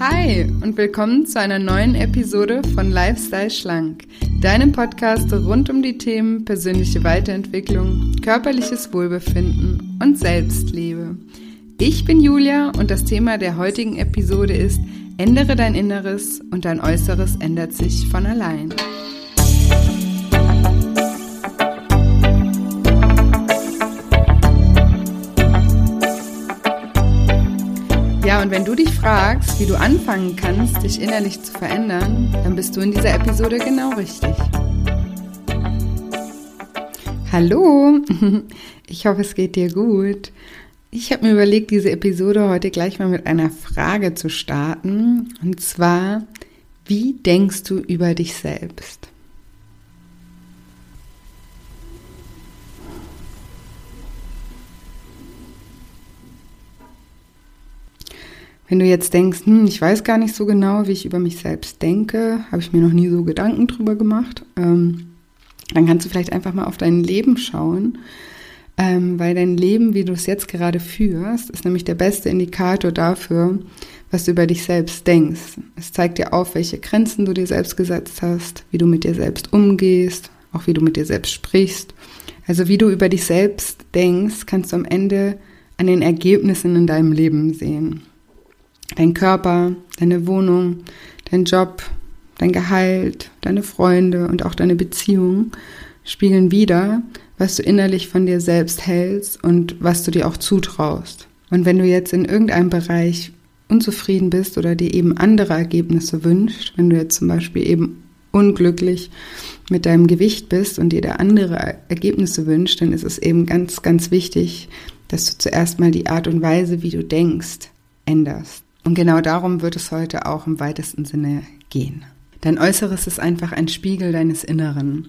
Hi und willkommen zu einer neuen Episode von Lifestyle Schlank, deinem Podcast rund um die Themen persönliche Weiterentwicklung, körperliches Wohlbefinden und Selbstliebe. Ich bin Julia und das Thema der heutigen Episode ist Ändere dein Inneres und dein Äußeres ändert sich von allein. Ja, und wenn du dich fragst, wie du anfangen kannst, dich innerlich zu verändern, dann bist du in dieser Episode genau richtig. Hallo, ich hoffe, es geht dir gut. Ich habe mir überlegt, diese Episode heute gleich mal mit einer Frage zu starten. Und zwar, wie denkst du über dich selbst? Wenn du jetzt denkst, hm, ich weiß gar nicht so genau, wie ich über mich selbst denke, habe ich mir noch nie so Gedanken drüber gemacht, ähm, dann kannst du vielleicht einfach mal auf dein Leben schauen, ähm, weil dein Leben, wie du es jetzt gerade führst, ist nämlich der beste Indikator dafür, was du über dich selbst denkst. Es zeigt dir auf, welche Grenzen du dir selbst gesetzt hast, wie du mit dir selbst umgehst, auch wie du mit dir selbst sprichst. Also wie du über dich selbst denkst, kannst du am Ende an den Ergebnissen in deinem Leben sehen. Dein Körper, deine Wohnung, dein Job, dein Gehalt, deine Freunde und auch deine Beziehung spiegeln wieder, was du innerlich von dir selbst hältst und was du dir auch zutraust. Und wenn du jetzt in irgendeinem Bereich unzufrieden bist oder dir eben andere Ergebnisse wünscht, wenn du jetzt zum Beispiel eben unglücklich mit deinem Gewicht bist und dir da andere Ergebnisse wünscht, dann ist es eben ganz, ganz wichtig, dass du zuerst mal die Art und Weise, wie du denkst, änderst. Und genau darum wird es heute auch im weitesten Sinne gehen. Dein Äußeres ist einfach ein Spiegel deines Inneren.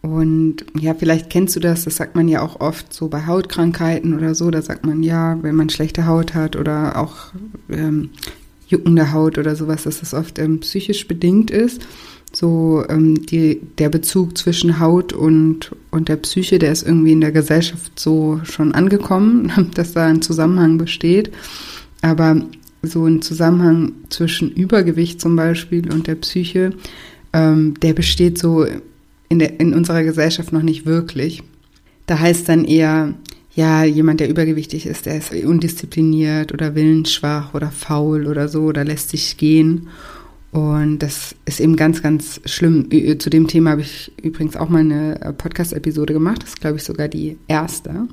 Und ja, vielleicht kennst du das, das sagt man ja auch oft so bei Hautkrankheiten oder so, da sagt man ja, wenn man schlechte Haut hat oder auch ähm, juckende Haut oder sowas, dass das oft ähm, psychisch bedingt ist. So ähm, die, der Bezug zwischen Haut und, und der Psyche, der ist irgendwie in der Gesellschaft so schon angekommen, dass da ein Zusammenhang besteht. Aber so ein Zusammenhang zwischen Übergewicht zum Beispiel und der Psyche, ähm, der besteht so in, der, in unserer Gesellschaft noch nicht wirklich. Da heißt dann eher, ja, jemand, der übergewichtig ist, der ist undiszipliniert oder willensschwach oder faul oder so oder lässt sich gehen. Und das ist eben ganz, ganz schlimm. Zu dem Thema habe ich übrigens auch mal eine Podcast-Episode gemacht. Das ist, glaube ich, sogar die erste.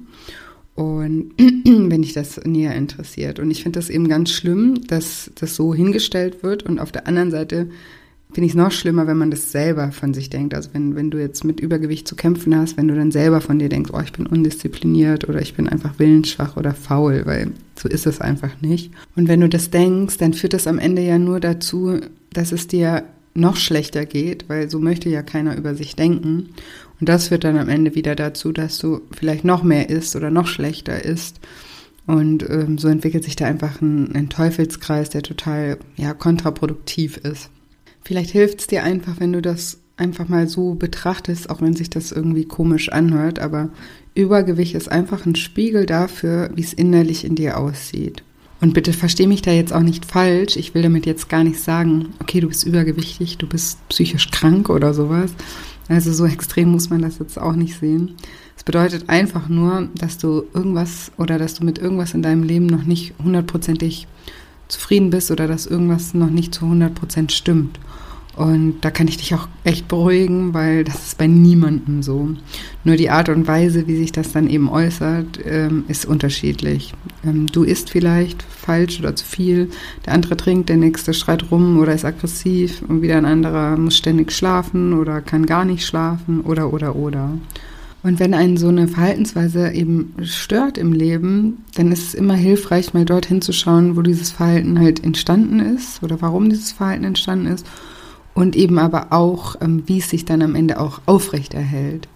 Und wenn dich das näher interessiert. Und ich finde das eben ganz schlimm, dass das so hingestellt wird. Und auf der anderen Seite finde ich es noch schlimmer, wenn man das selber von sich denkt. Also wenn, wenn du jetzt mit Übergewicht zu kämpfen hast, wenn du dann selber von dir denkst, oh, ich bin undiszipliniert oder ich bin einfach willensschwach oder faul, weil so ist es einfach nicht. Und wenn du das denkst, dann führt das am Ende ja nur dazu, dass es dir noch schlechter geht, weil so möchte ja keiner über sich denken. Und das führt dann am Ende wieder dazu, dass du vielleicht noch mehr isst oder noch schlechter isst. Und ähm, so entwickelt sich da einfach ein, ein Teufelskreis, der total ja, kontraproduktiv ist. Vielleicht hilft es dir einfach, wenn du das einfach mal so betrachtest, auch wenn sich das irgendwie komisch anhört, aber Übergewicht ist einfach ein Spiegel dafür, wie es innerlich in dir aussieht. Und bitte versteh mich da jetzt auch nicht falsch. Ich will damit jetzt gar nicht sagen, okay, du bist übergewichtig, du bist psychisch krank oder sowas. Also so extrem muss man das jetzt auch nicht sehen. Es bedeutet einfach nur, dass du irgendwas oder dass du mit irgendwas in deinem Leben noch nicht hundertprozentig zufrieden bist oder dass irgendwas noch nicht zu hundertprozent stimmt. Und da kann ich dich auch echt beruhigen, weil das ist bei niemandem so. Nur die Art und Weise, wie sich das dann eben äußert, ähm, ist unterschiedlich. Ähm, du isst vielleicht falsch oder zu viel, der andere trinkt, der nächste schreit rum oder ist aggressiv und wieder ein anderer muss ständig schlafen oder kann gar nicht schlafen oder oder oder. Und wenn einen so eine Verhaltensweise eben stört im Leben, dann ist es immer hilfreich, mal dorthin zu schauen, wo dieses Verhalten halt entstanden ist oder warum dieses Verhalten entstanden ist und eben aber auch, ähm, wie es sich dann am Ende auch aufrechterhält.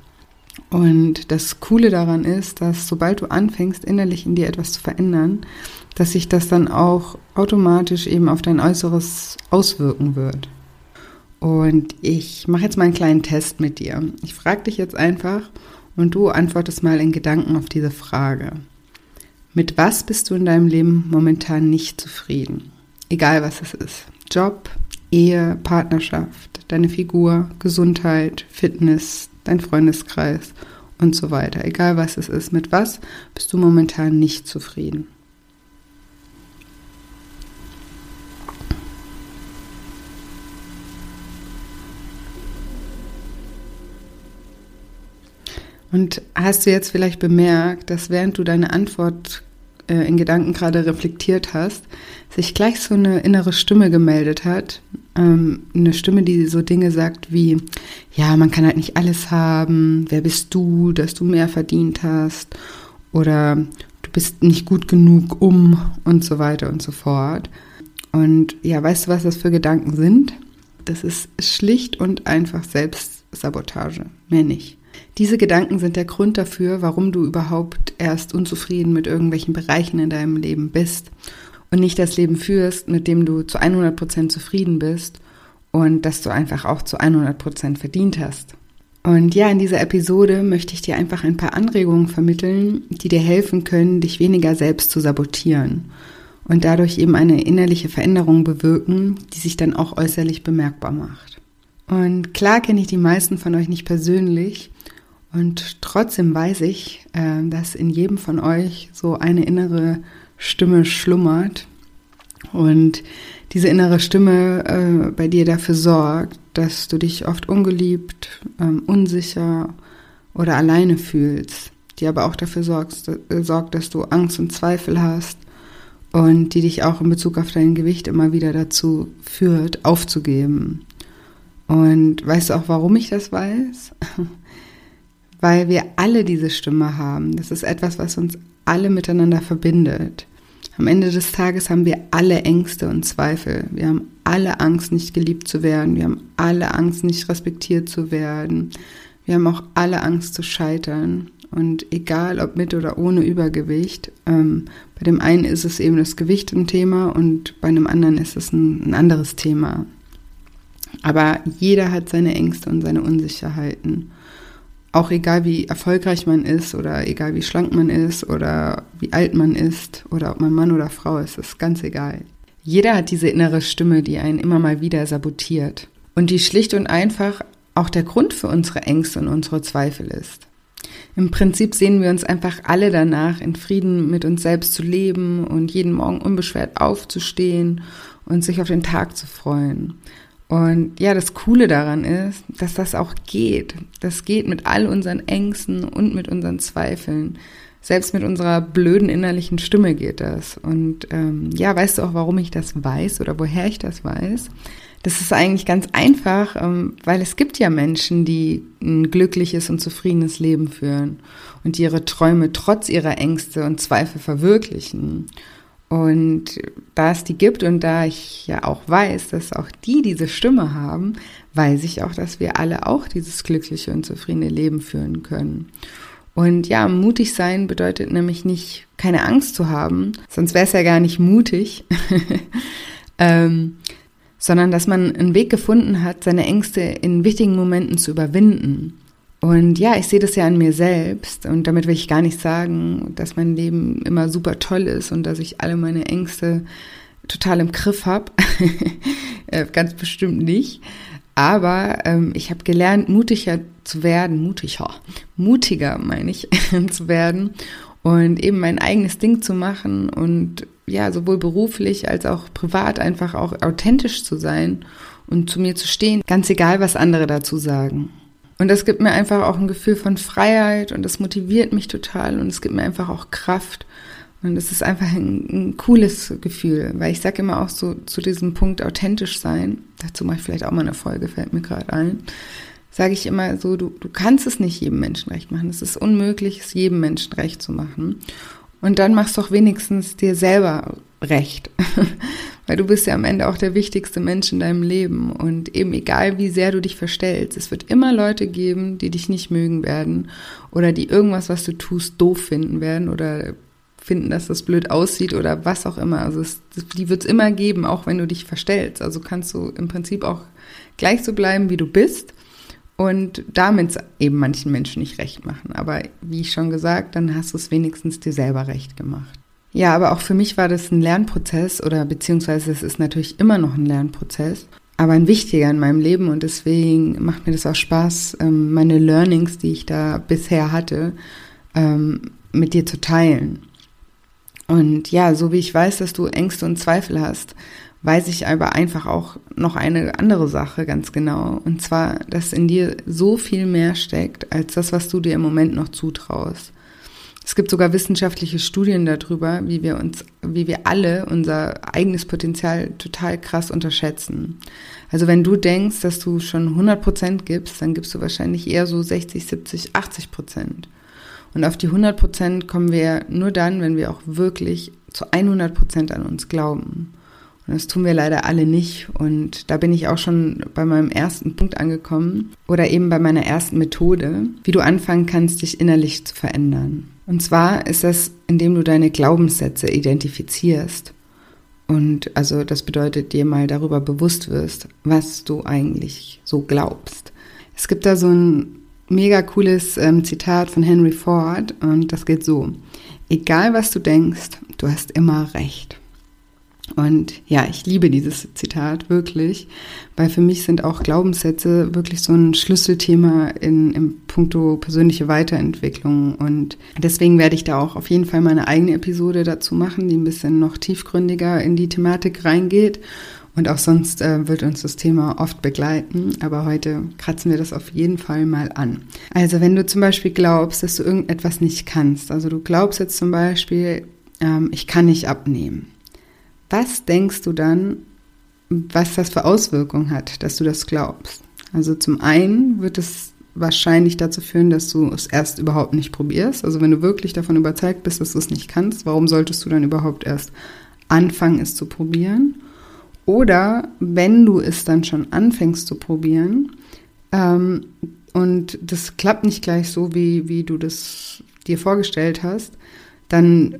Und das Coole daran ist, dass sobald du anfängst, innerlich in dir etwas zu verändern, dass sich das dann auch automatisch eben auf dein Äußeres auswirken wird. Und ich mache jetzt mal einen kleinen Test mit dir. Ich frage dich jetzt einfach und du antwortest mal in Gedanken auf diese Frage. Mit was bist du in deinem Leben momentan nicht zufrieden? Egal was es ist. Job, Ehe, Partnerschaft, deine Figur, Gesundheit, Fitness, dein Freundeskreis und so weiter. Egal was es ist, mit was bist du momentan nicht zufrieden. Und hast du jetzt vielleicht bemerkt, dass während du deine Antwort äh, in Gedanken gerade reflektiert hast, sich gleich so eine innere Stimme gemeldet hat. Ähm, eine Stimme, die so Dinge sagt wie, ja, man kann halt nicht alles haben, wer bist du, dass du mehr verdient hast oder du bist nicht gut genug um und so weiter und so fort. Und ja, weißt du, was das für Gedanken sind? Das ist schlicht und einfach Selbstsabotage, mehr nicht. Diese Gedanken sind der Grund dafür, warum du überhaupt erst unzufrieden mit irgendwelchen Bereichen in deinem Leben bist und nicht das Leben führst, mit dem du zu 100 Prozent zufrieden bist und dass du einfach auch zu 100 Prozent verdient hast. Und ja, in dieser Episode möchte ich dir einfach ein paar Anregungen vermitteln, die dir helfen können, dich weniger selbst zu sabotieren und dadurch eben eine innerliche Veränderung bewirken, die sich dann auch äußerlich bemerkbar macht. Und klar kenne ich die meisten von euch nicht persönlich, und trotzdem weiß ich, äh, dass in jedem von euch so eine innere Stimme schlummert und diese innere Stimme äh, bei dir dafür sorgt, dass du dich oft ungeliebt, ähm, unsicher oder alleine fühlst, die aber auch dafür äh, sorgt, dass du Angst und Zweifel hast und die dich auch in Bezug auf dein Gewicht immer wieder dazu führt, aufzugeben. Und weißt du auch, warum ich das weiß? weil wir alle diese Stimme haben. Das ist etwas, was uns alle miteinander verbindet. Am Ende des Tages haben wir alle Ängste und Zweifel. Wir haben alle Angst, nicht geliebt zu werden. Wir haben alle Angst, nicht respektiert zu werden. Wir haben auch alle Angst zu scheitern. Und egal ob mit oder ohne Übergewicht, ähm, bei dem einen ist es eben das Gewicht ein Thema und bei einem anderen ist es ein, ein anderes Thema. Aber jeder hat seine Ängste und seine Unsicherheiten auch egal wie erfolgreich man ist oder egal wie schlank man ist oder wie alt man ist oder ob man Mann oder Frau ist, ist ganz egal. Jeder hat diese innere Stimme, die einen immer mal wieder sabotiert und die schlicht und einfach auch der Grund für unsere Ängste und unsere Zweifel ist. Im Prinzip sehen wir uns einfach alle danach, in Frieden mit uns selbst zu leben und jeden Morgen unbeschwert aufzustehen und sich auf den Tag zu freuen. Und ja, das Coole daran ist, dass das auch geht. Das geht mit all unseren Ängsten und mit unseren Zweifeln. Selbst mit unserer blöden innerlichen Stimme geht das. Und ähm, ja, weißt du auch, warum ich das weiß oder woher ich das weiß? Das ist eigentlich ganz einfach, ähm, weil es gibt ja Menschen, die ein glückliches und zufriedenes Leben führen und ihre Träume trotz ihrer Ängste und Zweifel verwirklichen. Und da es die gibt und da ich ja auch weiß, dass auch die diese Stimme haben, weiß ich auch, dass wir alle auch dieses glückliche und zufriedene Leben führen können. Und ja, mutig sein bedeutet nämlich nicht, keine Angst zu haben, sonst wäre es ja gar nicht mutig, ähm, sondern dass man einen Weg gefunden hat, seine Ängste in wichtigen Momenten zu überwinden. Und ja, ich sehe das ja an mir selbst und damit will ich gar nicht sagen, dass mein Leben immer super toll ist und dass ich alle meine Ängste total im Griff habe. Äh, ganz bestimmt nicht. Aber ähm, ich habe gelernt, mutiger zu werden, mutiger, mutiger meine ich, zu werden und eben mein eigenes Ding zu machen und ja, sowohl beruflich als auch privat einfach auch authentisch zu sein und zu mir zu stehen, ganz egal, was andere dazu sagen. Und das gibt mir einfach auch ein Gefühl von Freiheit und das motiviert mich total und es gibt mir einfach auch Kraft. Und es ist einfach ein, ein cooles Gefühl, weil ich sage immer auch so zu diesem Punkt authentisch sein, dazu mache ich vielleicht auch mal eine Folge, fällt mir gerade ein, sage ich immer so, du, du kannst es nicht jedem Menschen recht machen. Es ist unmöglich, es jedem Menschen recht zu machen. Und dann machst du auch wenigstens dir selber recht. Weil du bist ja am Ende auch der wichtigste Mensch in deinem Leben. Und eben egal, wie sehr du dich verstellst, es wird immer Leute geben, die dich nicht mögen werden oder die irgendwas, was du tust, doof finden werden oder finden, dass das blöd aussieht oder was auch immer. Also es, die wird es immer geben, auch wenn du dich verstellst. Also kannst du im Prinzip auch gleich so bleiben, wie du bist und damit eben manchen Menschen nicht recht machen. Aber wie ich schon gesagt, dann hast du es wenigstens dir selber recht gemacht. Ja, aber auch für mich war das ein Lernprozess oder beziehungsweise es ist natürlich immer noch ein Lernprozess, aber ein wichtiger in meinem Leben und deswegen macht mir das auch Spaß, ähm, meine Learnings, die ich da bisher hatte, ähm, mit dir zu teilen. Und ja, so wie ich weiß, dass du Ängste und Zweifel hast, weiß ich aber einfach auch noch eine andere Sache ganz genau. Und zwar, dass in dir so viel mehr steckt, als das, was du dir im Moment noch zutraust. Es gibt sogar wissenschaftliche Studien darüber, wie wir uns, wie wir alle unser eigenes Potenzial total krass unterschätzen. Also wenn du denkst, dass du schon 100 Prozent gibst, dann gibst du wahrscheinlich eher so 60, 70, 80 Prozent. Und auf die 100 Prozent kommen wir nur dann, wenn wir auch wirklich zu 100 Prozent an uns glauben. Das tun wir leider alle nicht. Und da bin ich auch schon bei meinem ersten Punkt angekommen oder eben bei meiner ersten Methode, wie du anfangen kannst, dich innerlich zu verändern. Und zwar ist das, indem du deine Glaubenssätze identifizierst. Und also das bedeutet, dir mal darüber bewusst wirst, was du eigentlich so glaubst. Es gibt da so ein mega cooles ähm, Zitat von Henry Ford und das geht so. Egal was du denkst, du hast immer recht. Und ja, ich liebe dieses Zitat wirklich, weil für mich sind auch Glaubenssätze wirklich so ein Schlüsselthema in, in puncto persönliche Weiterentwicklung. Und deswegen werde ich da auch auf jeden Fall meine eigene Episode dazu machen, die ein bisschen noch tiefgründiger in die Thematik reingeht und auch sonst äh, wird uns das Thema oft begleiten, aber heute kratzen wir das auf jeden Fall mal an. Also wenn du zum Beispiel glaubst, dass du irgendetwas nicht kannst, also du glaubst jetzt zum Beispiel, ähm, ich kann nicht abnehmen, was denkst du dann, was das für Auswirkungen hat, dass du das glaubst? Also zum einen wird es wahrscheinlich dazu führen, dass du es erst überhaupt nicht probierst. Also wenn du wirklich davon überzeugt bist, dass du es nicht kannst, warum solltest du dann überhaupt erst anfangen, es zu probieren? Oder wenn du es dann schon anfängst zu probieren ähm, und das klappt nicht gleich so, wie, wie du das dir vorgestellt hast, dann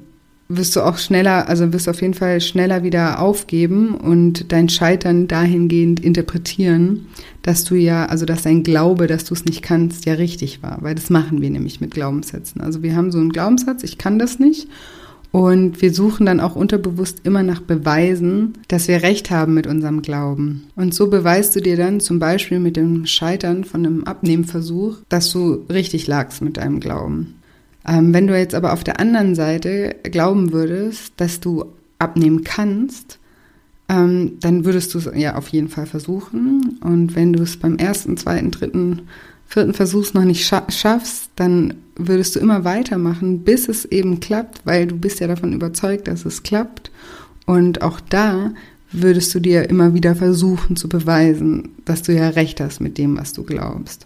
wirst du auch schneller, also wirst auf jeden Fall schneller wieder aufgeben und dein Scheitern dahingehend interpretieren, dass du ja, also dass dein Glaube, dass du es nicht kannst, ja richtig war, weil das machen wir nämlich mit Glaubenssätzen. Also wir haben so einen Glaubenssatz, ich kann das nicht und wir suchen dann auch unterbewusst immer nach Beweisen, dass wir recht haben mit unserem Glauben. Und so beweist du dir dann zum Beispiel mit dem Scheitern von einem Abnehmversuch, dass du richtig lagst mit deinem Glauben. Ähm, wenn du jetzt aber auf der anderen Seite glauben würdest, dass du abnehmen kannst, ähm, dann würdest du es ja auf jeden Fall versuchen. Und wenn du es beim ersten, zweiten, dritten vierten Versuchs noch nicht scha schaffst, dann würdest du immer weitermachen, bis es eben klappt, weil du bist ja davon überzeugt, dass es klappt. Und auch da würdest du dir immer wieder versuchen zu beweisen, dass du ja recht hast mit dem, was du glaubst.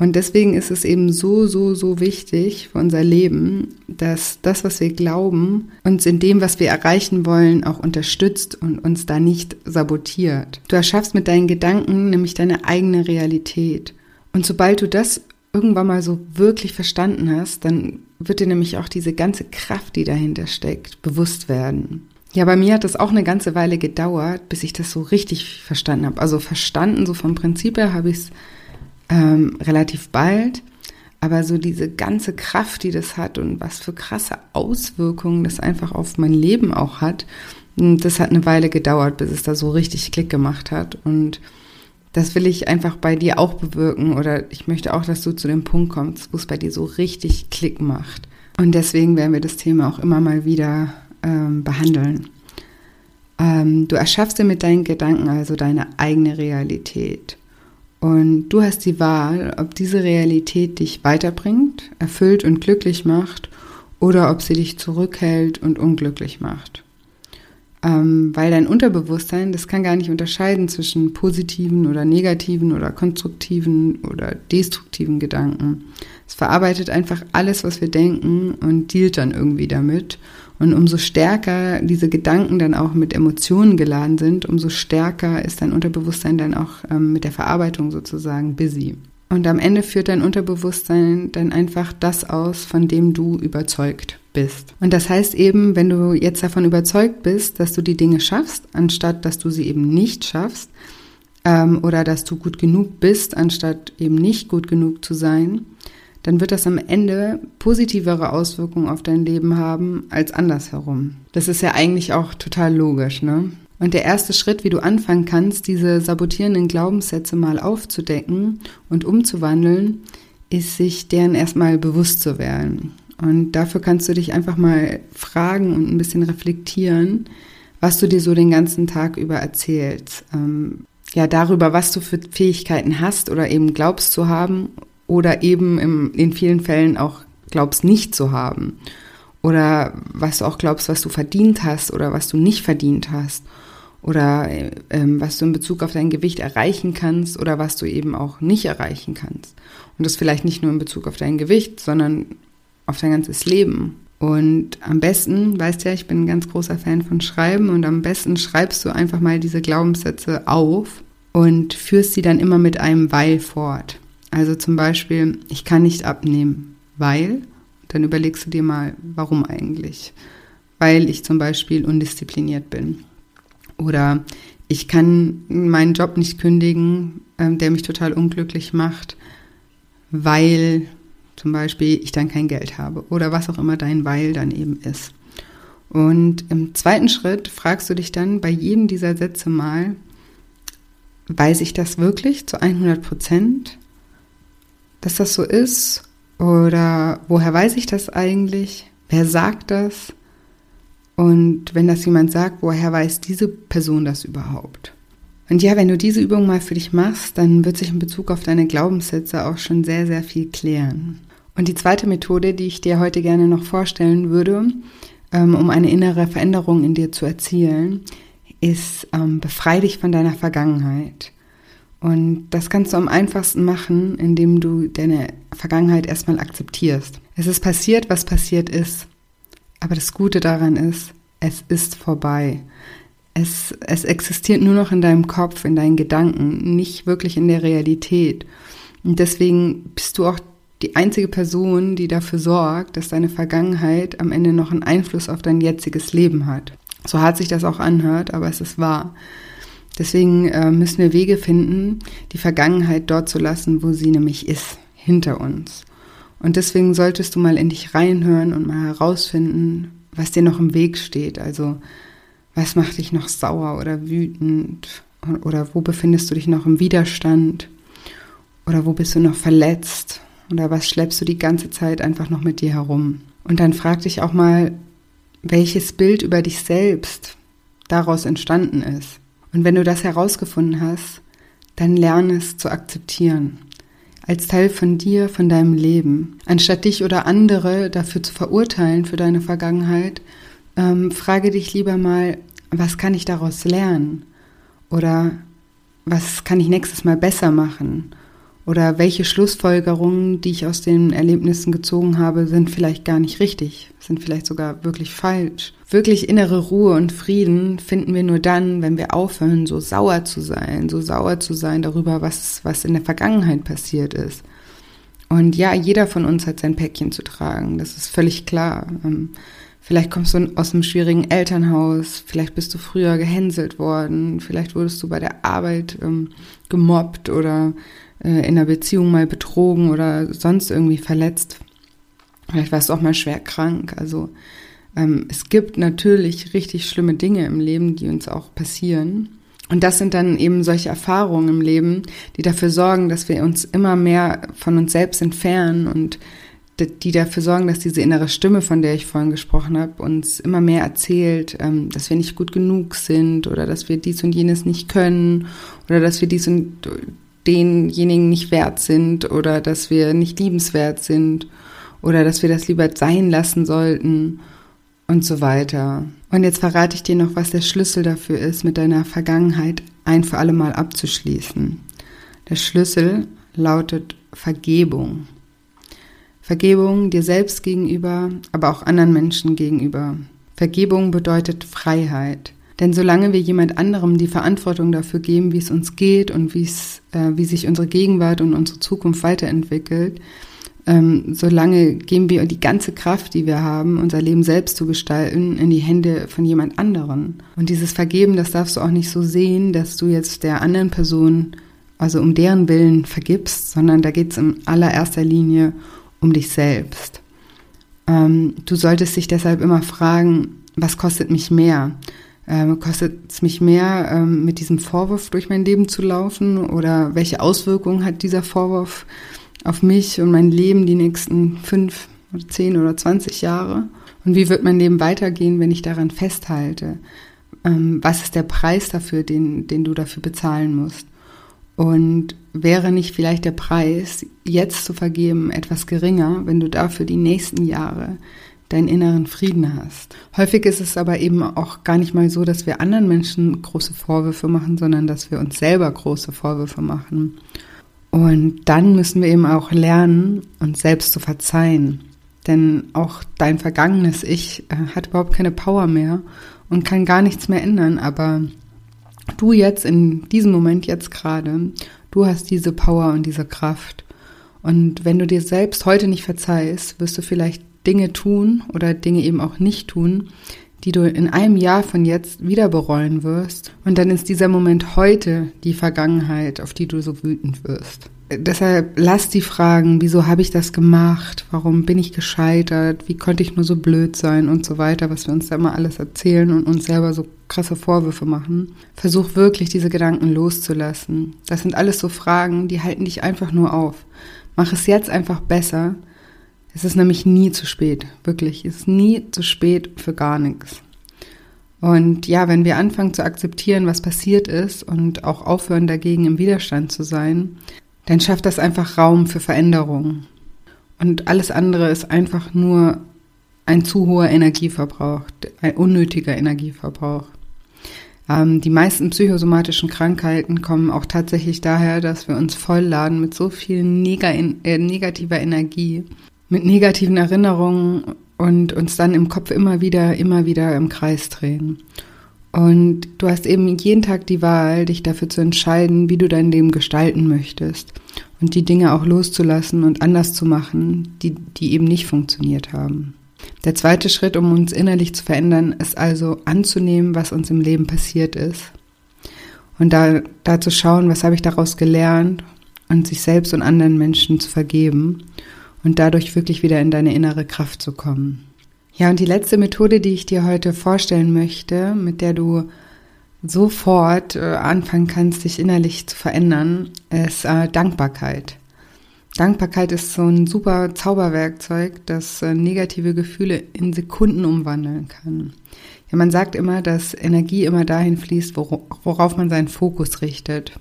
Und deswegen ist es eben so, so, so wichtig für unser Leben, dass das, was wir glauben, uns in dem, was wir erreichen wollen, auch unterstützt und uns da nicht sabotiert. Du erschaffst mit deinen Gedanken nämlich deine eigene Realität. Und sobald du das irgendwann mal so wirklich verstanden hast, dann wird dir nämlich auch diese ganze Kraft, die dahinter steckt, bewusst werden. Ja, bei mir hat das auch eine ganze Weile gedauert, bis ich das so richtig verstanden habe. Also verstanden, so vom Prinzip her habe ich es ähm, relativ bald. Aber so diese ganze Kraft, die das hat und was für krasse Auswirkungen das einfach auf mein Leben auch hat, das hat eine Weile gedauert, bis es da so richtig Klick gemacht hat. Und das will ich einfach bei dir auch bewirken oder ich möchte auch, dass du zu dem Punkt kommst, wo es bei dir so richtig Klick macht. Und deswegen werden wir das Thema auch immer mal wieder ähm, behandeln. Ähm, du erschaffst dir mit deinen Gedanken also deine eigene Realität. Und du hast die Wahl, ob diese Realität dich weiterbringt, erfüllt und glücklich macht oder ob sie dich zurückhält und unglücklich macht. Ähm, weil dein Unterbewusstsein, das kann gar nicht unterscheiden zwischen positiven oder negativen oder konstruktiven oder destruktiven Gedanken. Es verarbeitet einfach alles, was wir denken und dealt dann irgendwie damit. Und umso stärker diese Gedanken dann auch mit Emotionen geladen sind, umso stärker ist dein Unterbewusstsein dann auch ähm, mit der Verarbeitung sozusagen busy. Und am Ende führt dein Unterbewusstsein dann einfach das aus, von dem du überzeugt bist. Und das heißt eben, wenn du jetzt davon überzeugt bist, dass du die Dinge schaffst, anstatt dass du sie eben nicht schaffst, ähm, oder dass du gut genug bist, anstatt eben nicht gut genug zu sein, dann wird das am Ende positivere Auswirkungen auf dein Leben haben als andersherum. Das ist ja eigentlich auch total logisch, ne? Und der erste Schritt, wie du anfangen kannst, diese sabotierenden Glaubenssätze mal aufzudecken und umzuwandeln, ist sich deren erstmal bewusst zu werden. Und dafür kannst du dich einfach mal fragen und ein bisschen reflektieren, was du dir so den ganzen Tag über erzählst. Ähm, ja, darüber, was du für Fähigkeiten hast oder eben glaubst zu haben oder eben im, in vielen Fällen auch glaubst nicht zu haben. Oder was du auch glaubst, was du verdient hast oder was du nicht verdient hast. Oder ähm, was du in Bezug auf dein Gewicht erreichen kannst oder was du eben auch nicht erreichen kannst. Und das vielleicht nicht nur in Bezug auf dein Gewicht, sondern auf dein ganzes Leben. Und am besten, weißt ja, ich bin ein ganz großer Fan von Schreiben und am besten schreibst du einfach mal diese Glaubenssätze auf und führst sie dann immer mit einem Weil fort. Also zum Beispiel, ich kann nicht abnehmen, weil, dann überlegst du dir mal, warum eigentlich? Weil ich zum Beispiel undiszipliniert bin. Oder ich kann meinen Job nicht kündigen, ähm, der mich total unglücklich macht, weil zum Beispiel ich dann kein Geld habe. Oder was auch immer dein Weil dann eben ist. Und im zweiten Schritt fragst du dich dann bei jedem dieser Sätze mal, weiß ich das wirklich zu 100 Prozent? Dass das so ist? Oder woher weiß ich das eigentlich? Wer sagt das? Und wenn das jemand sagt, woher weiß diese Person das überhaupt? Und ja, wenn du diese Übung mal für dich machst, dann wird sich in Bezug auf deine Glaubenssätze auch schon sehr, sehr viel klären. Und die zweite Methode, die ich dir heute gerne noch vorstellen würde, ähm, um eine innere Veränderung in dir zu erzielen, ist, ähm, befrei dich von deiner Vergangenheit. Und das kannst du am einfachsten machen, indem du deine Vergangenheit erstmal akzeptierst. Es ist passiert, was passiert ist. Aber das Gute daran ist, es ist vorbei. Es, es existiert nur noch in deinem Kopf, in deinen Gedanken, nicht wirklich in der Realität. Und deswegen bist du auch die einzige Person, die dafür sorgt, dass deine Vergangenheit am Ende noch einen Einfluss auf dein jetziges Leben hat. So hart sich das auch anhört, aber es ist wahr. Deswegen äh, müssen wir Wege finden, die Vergangenheit dort zu lassen, wo sie nämlich ist, hinter uns. Und deswegen solltest du mal in dich reinhören und mal herausfinden, was dir noch im Weg steht. Also was macht dich noch sauer oder wütend? Oder wo befindest du dich noch im Widerstand? Oder wo bist du noch verletzt? Oder was schleppst du die ganze Zeit einfach noch mit dir herum? Und dann frag dich auch mal, welches Bild über dich selbst daraus entstanden ist. Und wenn du das herausgefunden hast, dann lerne es zu akzeptieren. Als Teil von dir, von deinem Leben. Anstatt dich oder andere dafür zu verurteilen für deine Vergangenheit, ähm, frage dich lieber mal, was kann ich daraus lernen? Oder was kann ich nächstes Mal besser machen? Oder welche Schlussfolgerungen, die ich aus den Erlebnissen gezogen habe, sind vielleicht gar nicht richtig, sind vielleicht sogar wirklich falsch. Wirklich innere Ruhe und Frieden finden wir nur dann, wenn wir aufhören, so sauer zu sein, so sauer zu sein darüber, was, was in der Vergangenheit passiert ist. Und ja, jeder von uns hat sein Päckchen zu tragen, das ist völlig klar. Ähm, vielleicht kommst du aus einem schwierigen Elternhaus, vielleicht bist du früher gehänselt worden, vielleicht wurdest du bei der Arbeit ähm, gemobbt oder äh, in einer Beziehung mal betrogen oder sonst irgendwie verletzt. Vielleicht warst du auch mal schwer krank. Also ähm, es gibt natürlich richtig schlimme Dinge im Leben, die uns auch passieren. Und das sind dann eben solche Erfahrungen im Leben, die dafür sorgen, dass wir uns immer mehr von uns selbst entfernen und die dafür sorgen, dass diese innere Stimme, von der ich vorhin gesprochen habe, uns immer mehr erzählt, ähm, dass wir nicht gut genug sind oder dass wir dies und jenes nicht können oder dass wir dies und denjenigen nicht wert sind oder dass wir nicht liebenswert sind oder dass wir das lieber sein lassen sollten und so weiter. Und jetzt verrate ich dir noch, was der Schlüssel dafür ist, mit deiner Vergangenheit ein für alle Mal abzuschließen. Der Schlüssel lautet Vergebung. Vergebung dir selbst gegenüber, aber auch anderen Menschen gegenüber. Vergebung bedeutet Freiheit. Denn solange wir jemand anderem die Verantwortung dafür geben, wie es uns geht und wie äh, wie sich unsere Gegenwart und unsere Zukunft weiterentwickelt, ähm, solange geben wir die ganze Kraft, die wir haben, unser Leben selbst zu gestalten, in die Hände von jemand anderen. Und dieses Vergeben, das darfst du auch nicht so sehen, dass du jetzt der anderen Person, also um deren Willen vergibst, sondern da geht es in allererster Linie um dich selbst. Ähm, du solltest dich deshalb immer fragen, was kostet mich mehr? Ähm, kostet es mich mehr, ähm, mit diesem Vorwurf durch mein Leben zu laufen? Oder welche Auswirkungen hat dieser Vorwurf auf mich und mein Leben die nächsten fünf oder zehn oder zwanzig Jahre? Und wie wird mein Leben weitergehen, wenn ich daran festhalte? Ähm, was ist der Preis dafür, den, den du dafür bezahlen musst? Und wäre nicht vielleicht der Preis, jetzt zu vergeben, etwas geringer, wenn du dafür die nächsten Jahre deinen inneren Frieden hast. Häufig ist es aber eben auch gar nicht mal so, dass wir anderen Menschen große Vorwürfe machen, sondern dass wir uns selber große Vorwürfe machen. Und dann müssen wir eben auch lernen, uns selbst zu verzeihen. Denn auch dein vergangenes Ich äh, hat überhaupt keine Power mehr und kann gar nichts mehr ändern. Aber du jetzt in diesem Moment, jetzt gerade, du hast diese Power und diese Kraft. Und wenn du dir selbst heute nicht verzeihst, wirst du vielleicht Dinge tun oder Dinge eben auch nicht tun, die du in einem Jahr von jetzt wieder bereuen wirst. Und dann ist dieser Moment heute die Vergangenheit, auf die du so wütend wirst. Deshalb lass die Fragen, wieso habe ich das gemacht? Warum bin ich gescheitert? Wie konnte ich nur so blöd sein und so weiter, was wir uns da immer alles erzählen und uns selber so krasse Vorwürfe machen. Versuch wirklich diese Gedanken loszulassen. Das sind alles so Fragen, die halten dich einfach nur auf. Mach es jetzt einfach besser es ist nämlich nie zu spät, wirklich. Es ist nie zu spät für gar nichts. Und ja, wenn wir anfangen zu akzeptieren, was passiert ist und auch aufhören dagegen im Widerstand zu sein, dann schafft das einfach Raum für Veränderung. Und alles andere ist einfach nur ein zu hoher Energieverbrauch, ein unnötiger Energieverbrauch. Ähm, die meisten psychosomatischen Krankheiten kommen auch tatsächlich daher, dass wir uns vollladen mit so viel äh, negativer Energie mit negativen Erinnerungen und uns dann im Kopf immer wieder, immer wieder im Kreis drehen. Und du hast eben jeden Tag die Wahl, dich dafür zu entscheiden, wie du dein Leben gestalten möchtest und die Dinge auch loszulassen und anders zu machen, die, die eben nicht funktioniert haben. Der zweite Schritt, um uns innerlich zu verändern, ist also anzunehmen, was uns im Leben passiert ist. Und da, da zu schauen, was habe ich daraus gelernt und sich selbst und anderen Menschen zu vergeben und dadurch wirklich wieder in deine innere Kraft zu kommen. Ja, und die letzte Methode, die ich dir heute vorstellen möchte, mit der du sofort äh, anfangen kannst, dich innerlich zu verändern, ist äh, Dankbarkeit. Dankbarkeit ist so ein super Zauberwerkzeug, das äh, negative Gefühle in Sekunden umwandeln kann. Ja, man sagt immer, dass Energie immer dahin fließt, worauf man seinen Fokus richtet.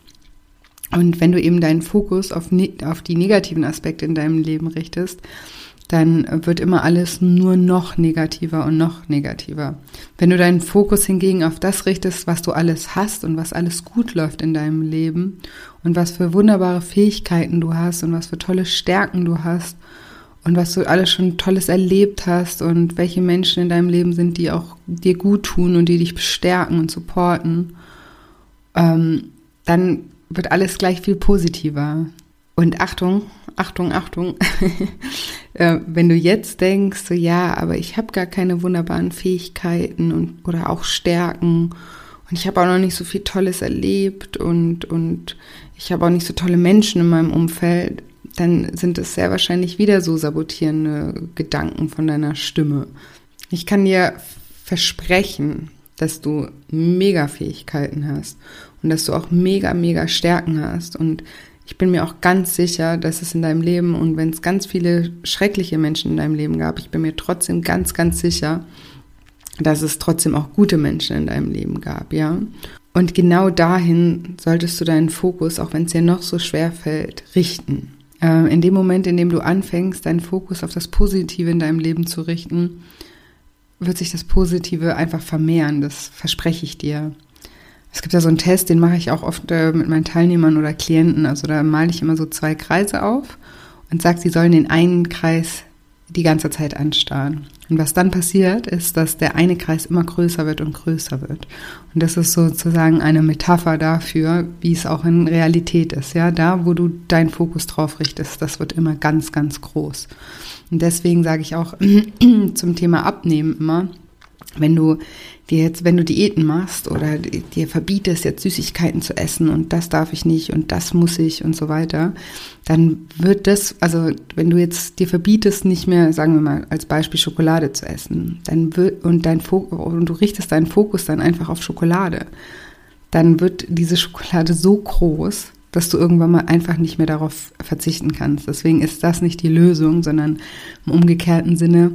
Und wenn du eben deinen Fokus auf, ne auf die negativen Aspekte in deinem Leben richtest, dann wird immer alles nur noch negativer und noch negativer. Wenn du deinen Fokus hingegen auf das richtest, was du alles hast und was alles gut läuft in deinem Leben und was für wunderbare Fähigkeiten du hast und was für tolle Stärken du hast und was du alles schon Tolles erlebt hast und welche Menschen in deinem Leben sind, die auch dir gut tun und die dich bestärken und supporten, ähm, dann wird alles gleich viel positiver. Und Achtung, Achtung, Achtung, äh, wenn du jetzt denkst, so ja, aber ich habe gar keine wunderbaren Fähigkeiten und oder auch Stärken und ich habe auch noch nicht so viel Tolles erlebt und und ich habe auch nicht so tolle Menschen in meinem Umfeld, dann sind es sehr wahrscheinlich wieder so sabotierende Gedanken von deiner Stimme. Ich kann dir versprechen, dass du mega Fähigkeiten hast und dass du auch mega, mega Stärken hast. Und ich bin mir auch ganz sicher, dass es in deinem Leben und wenn es ganz viele schreckliche Menschen in deinem Leben gab, ich bin mir trotzdem ganz, ganz sicher, dass es trotzdem auch gute Menschen in deinem Leben gab, ja. Und genau dahin solltest du deinen Fokus, auch wenn es dir noch so schwer fällt, richten. Äh, in dem Moment, in dem du anfängst, deinen Fokus auf das Positive in deinem Leben zu richten, wird sich das Positive einfach vermehren. Das verspreche ich dir. Es gibt ja so einen Test, den mache ich auch oft äh, mit meinen Teilnehmern oder Klienten. Also da male ich immer so zwei Kreise auf und sage, sie sollen den einen Kreis die ganze Zeit anstarren. Und was dann passiert, ist, dass der eine Kreis immer größer wird und größer wird. Und das ist sozusagen eine Metapher dafür, wie es auch in Realität ist. Ja, da, wo du deinen Fokus drauf richtest, das wird immer ganz, ganz groß. Und deswegen sage ich auch zum Thema Abnehmen immer, Wenn du dir jetzt, wenn du Diäten machst oder dir verbietest, jetzt Süßigkeiten zu essen und das darf ich nicht und das muss ich und so weiter, dann wird das, also wenn du jetzt dir verbietest, nicht mehr, sagen wir mal, als Beispiel Schokolade zu essen, dann wird, und dein Fokus, und du richtest deinen Fokus dann einfach auf Schokolade, dann wird diese Schokolade so groß, dass du irgendwann mal einfach nicht mehr darauf verzichten kannst. Deswegen ist das nicht die Lösung, sondern im umgekehrten Sinne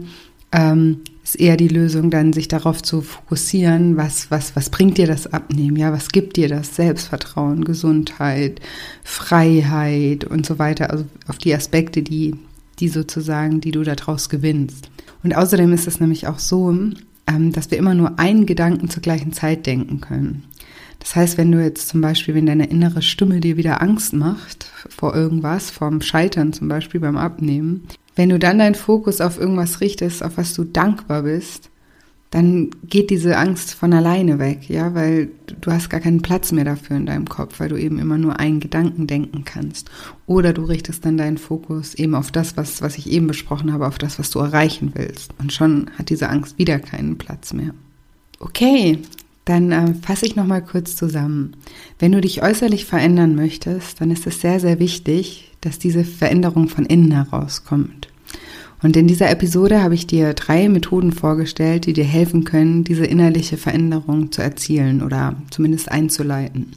ähm, ist eher die Lösung, dann sich darauf zu fokussieren, was, was, was bringt dir das Abnehmen, ja, was gibt dir das Selbstvertrauen, Gesundheit, Freiheit und so weiter, also auf die Aspekte, die, die sozusagen, die du daraus gewinnst. Und außerdem ist es nämlich auch so, ähm, dass wir immer nur einen Gedanken zur gleichen Zeit denken können. Das heißt, wenn du jetzt zum Beispiel, wenn deine innere Stimme dir wieder Angst macht vor irgendwas, vorm Scheitern zum Beispiel beim Abnehmen, wenn du dann deinen Fokus auf irgendwas richtest, auf was du dankbar bist, dann geht diese Angst von alleine weg, ja, weil du hast gar keinen Platz mehr dafür in deinem Kopf, weil du eben immer nur einen Gedanken denken kannst. Oder du richtest dann deinen Fokus eben auf das, was, was ich eben besprochen habe, auf das, was du erreichen willst. Und schon hat diese Angst wieder keinen Platz mehr. Okay, dann äh, fasse ich nochmal kurz zusammen. Wenn du dich äußerlich verändern möchtest, dann ist es sehr, sehr wichtig, dass diese Veränderung von innen herauskommt. Und in dieser Episode habe ich dir drei Methoden vorgestellt, die dir helfen können, diese innerliche Veränderung zu erzielen oder zumindest einzuleiten.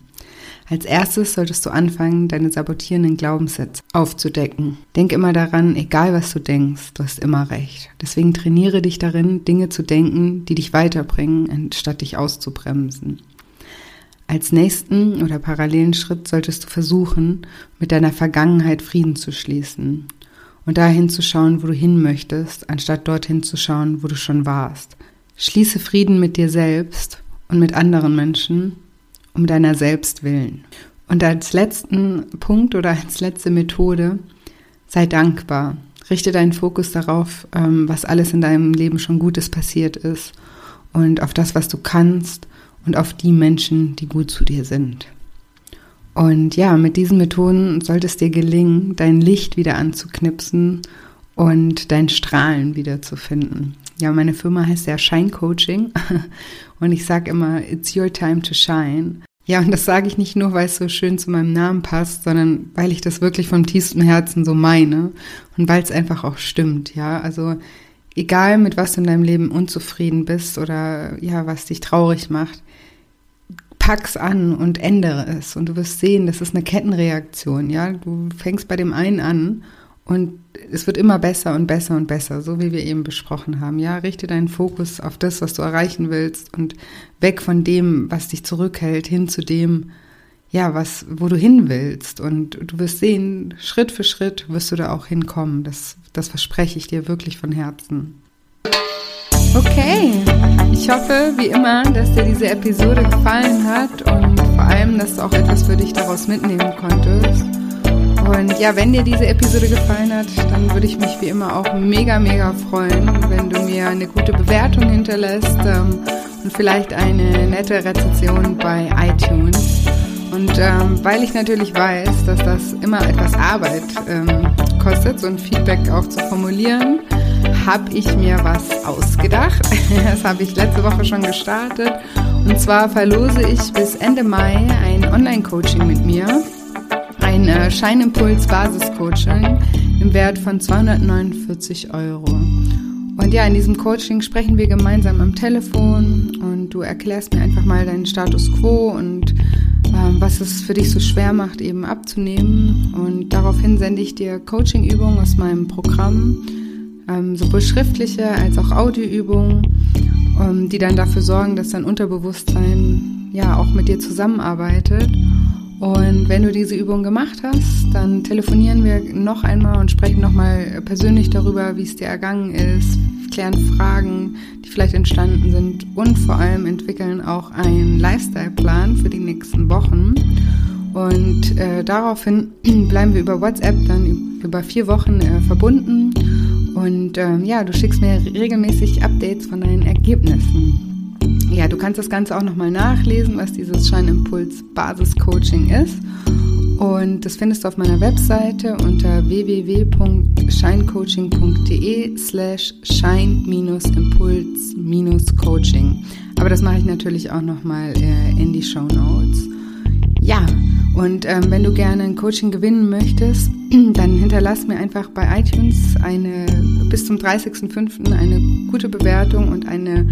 Als erstes solltest du anfangen, deine sabotierenden Glaubenssätze aufzudecken. Denk immer daran, egal was du denkst, du hast immer recht. Deswegen trainiere dich darin, Dinge zu denken, die dich weiterbringen, anstatt dich auszubremsen. Als nächsten oder parallelen Schritt solltest du versuchen, mit deiner Vergangenheit Frieden zu schließen und dahin zu schauen, wo du hin möchtest, anstatt dorthin zu schauen, wo du schon warst. Schließe Frieden mit dir selbst und mit anderen Menschen um deiner selbst willen. Und als letzten Punkt oder als letzte Methode, sei dankbar. Richte deinen Fokus darauf, ähm, was alles in deinem Leben schon Gutes passiert ist und auf das, was du kannst und auf die Menschen, die gut zu dir sind. Und ja, mit diesen Methoden sollte es dir gelingen, dein Licht wieder anzuknipsen und dein Strahlen wieder zu finden. Ja, meine Firma heißt ja Shine Coaching und ich sage immer, it's your time to shine. Ja, und das sage ich nicht nur, weil es so schön zu meinem Namen passt, sondern weil ich das wirklich vom tiefsten Herzen so meine und weil es einfach auch stimmt, ja. Also egal mit was du in deinem Leben unzufrieden bist oder ja, was dich traurig macht, pack's an und ändere es und du wirst sehen, das ist eine Kettenreaktion, ja. Du fängst bei dem einen an und es wird immer besser und besser und besser, so wie wir eben besprochen haben. Ja, richte deinen Fokus auf das, was du erreichen willst und weg von dem, was dich zurückhält, hin zu dem, ja, was, wo du hin willst. Und du wirst sehen, Schritt für Schritt wirst du da auch hinkommen. Das, das verspreche ich dir wirklich von Herzen. Okay, ich hoffe, wie immer, dass dir diese Episode gefallen hat und vor allem, dass du auch etwas für dich daraus mitnehmen konntest. Und ja, wenn dir diese Episode gefallen hat, dann würde ich mich wie immer auch mega, mega freuen, wenn du mir eine gute Bewertung hinterlässt ähm, und vielleicht eine nette Rezension bei iTunes. Und ähm, weil ich natürlich weiß, dass das immer etwas Arbeit ähm, kostet, so ein Feedback auch zu formulieren, habe ich mir was ausgedacht. Das habe ich letzte Woche schon gestartet. Und zwar verlose ich bis Ende Mai ein Online-Coaching mit mir ein äh, Scheinimpuls Basiscoaching im Wert von 249 Euro. Und ja, in diesem Coaching sprechen wir gemeinsam am Telefon und du erklärst mir einfach mal deinen Status quo und äh, was es für dich so schwer macht, eben abzunehmen. Und daraufhin sende ich dir Coachingübungen aus meinem Programm, ähm, sowohl schriftliche als auch Audioübungen, ähm, die dann dafür sorgen, dass dein Unterbewusstsein ja auch mit dir zusammenarbeitet und wenn du diese Übung gemacht hast, dann telefonieren wir noch einmal und sprechen nochmal persönlich darüber, wie es dir ergangen ist, klären Fragen, die vielleicht entstanden sind und vor allem entwickeln auch einen Lifestyle-Plan für die nächsten Wochen. Und äh, daraufhin bleiben wir über WhatsApp dann über vier Wochen äh, verbunden. Und äh, ja, du schickst mir regelmäßig Updates von deinen Ergebnissen. Ja, du kannst das Ganze auch nochmal nachlesen, was dieses Scheinimpuls Basiscoaching ist. Und das findest du auf meiner Webseite unter www.shinecoaching.de slash shine-impuls-coaching. Aber das mache ich natürlich auch nochmal äh, in die Show Notes. Ja, und ähm, wenn du gerne ein Coaching gewinnen möchtest, dann hinterlass mir einfach bei iTunes eine bis zum 30.05. eine gute Bewertung und eine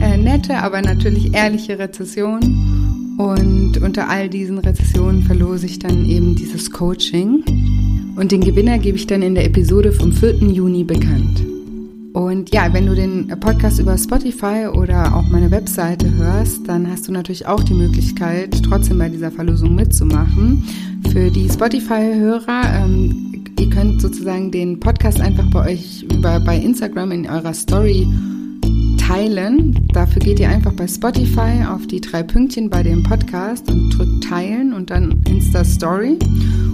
äh, nette, aber natürlich ehrliche Rezession. Und unter all diesen Rezessionen verlose ich dann eben dieses Coaching. Und den Gewinner gebe ich dann in der Episode vom 4. Juni bekannt. Und ja, wenn du den Podcast über Spotify oder auch meine Webseite hörst, dann hast du natürlich auch die Möglichkeit, trotzdem bei dieser Verlosung mitzumachen. Für die Spotify-Hörer, ähm, ihr könnt sozusagen den Podcast einfach bei euch über, bei Instagram in eurer Story teilen. Dafür geht ihr einfach bei Spotify auf die drei Pünktchen bei dem Podcast und drückt teilen und dann Insta Story.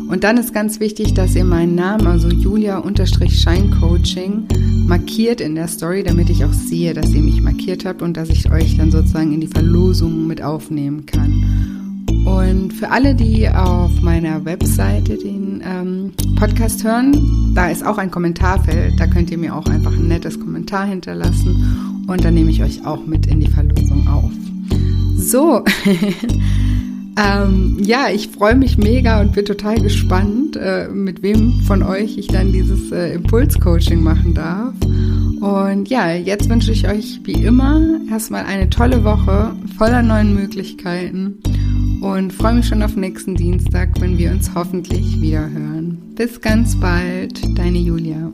Und dann ist ganz wichtig, dass ihr meinen Namen, also Julia-Scheincoaching, markiert in der Story, damit ich auch sehe, dass ihr mich markiert habt und dass ich euch dann sozusagen in die Verlosung mit aufnehmen kann. Und für alle, die auf meiner Webseite den ähm, Podcast hören, da ist auch ein Kommentarfeld. Da könnt ihr mir auch einfach ein nettes Kommentar hinterlassen und dann nehme ich euch auch mit in die Verlosung auf. So, ähm, ja, ich freue mich mega und bin total gespannt, äh, mit wem von euch ich dann dieses äh, Impulscoaching machen darf. Und ja, jetzt wünsche ich euch wie immer erstmal eine tolle Woche voller neuen Möglichkeiten und freue mich schon auf nächsten Dienstag, wenn wir uns hoffentlich wieder hören. Bis ganz bald, deine Julia.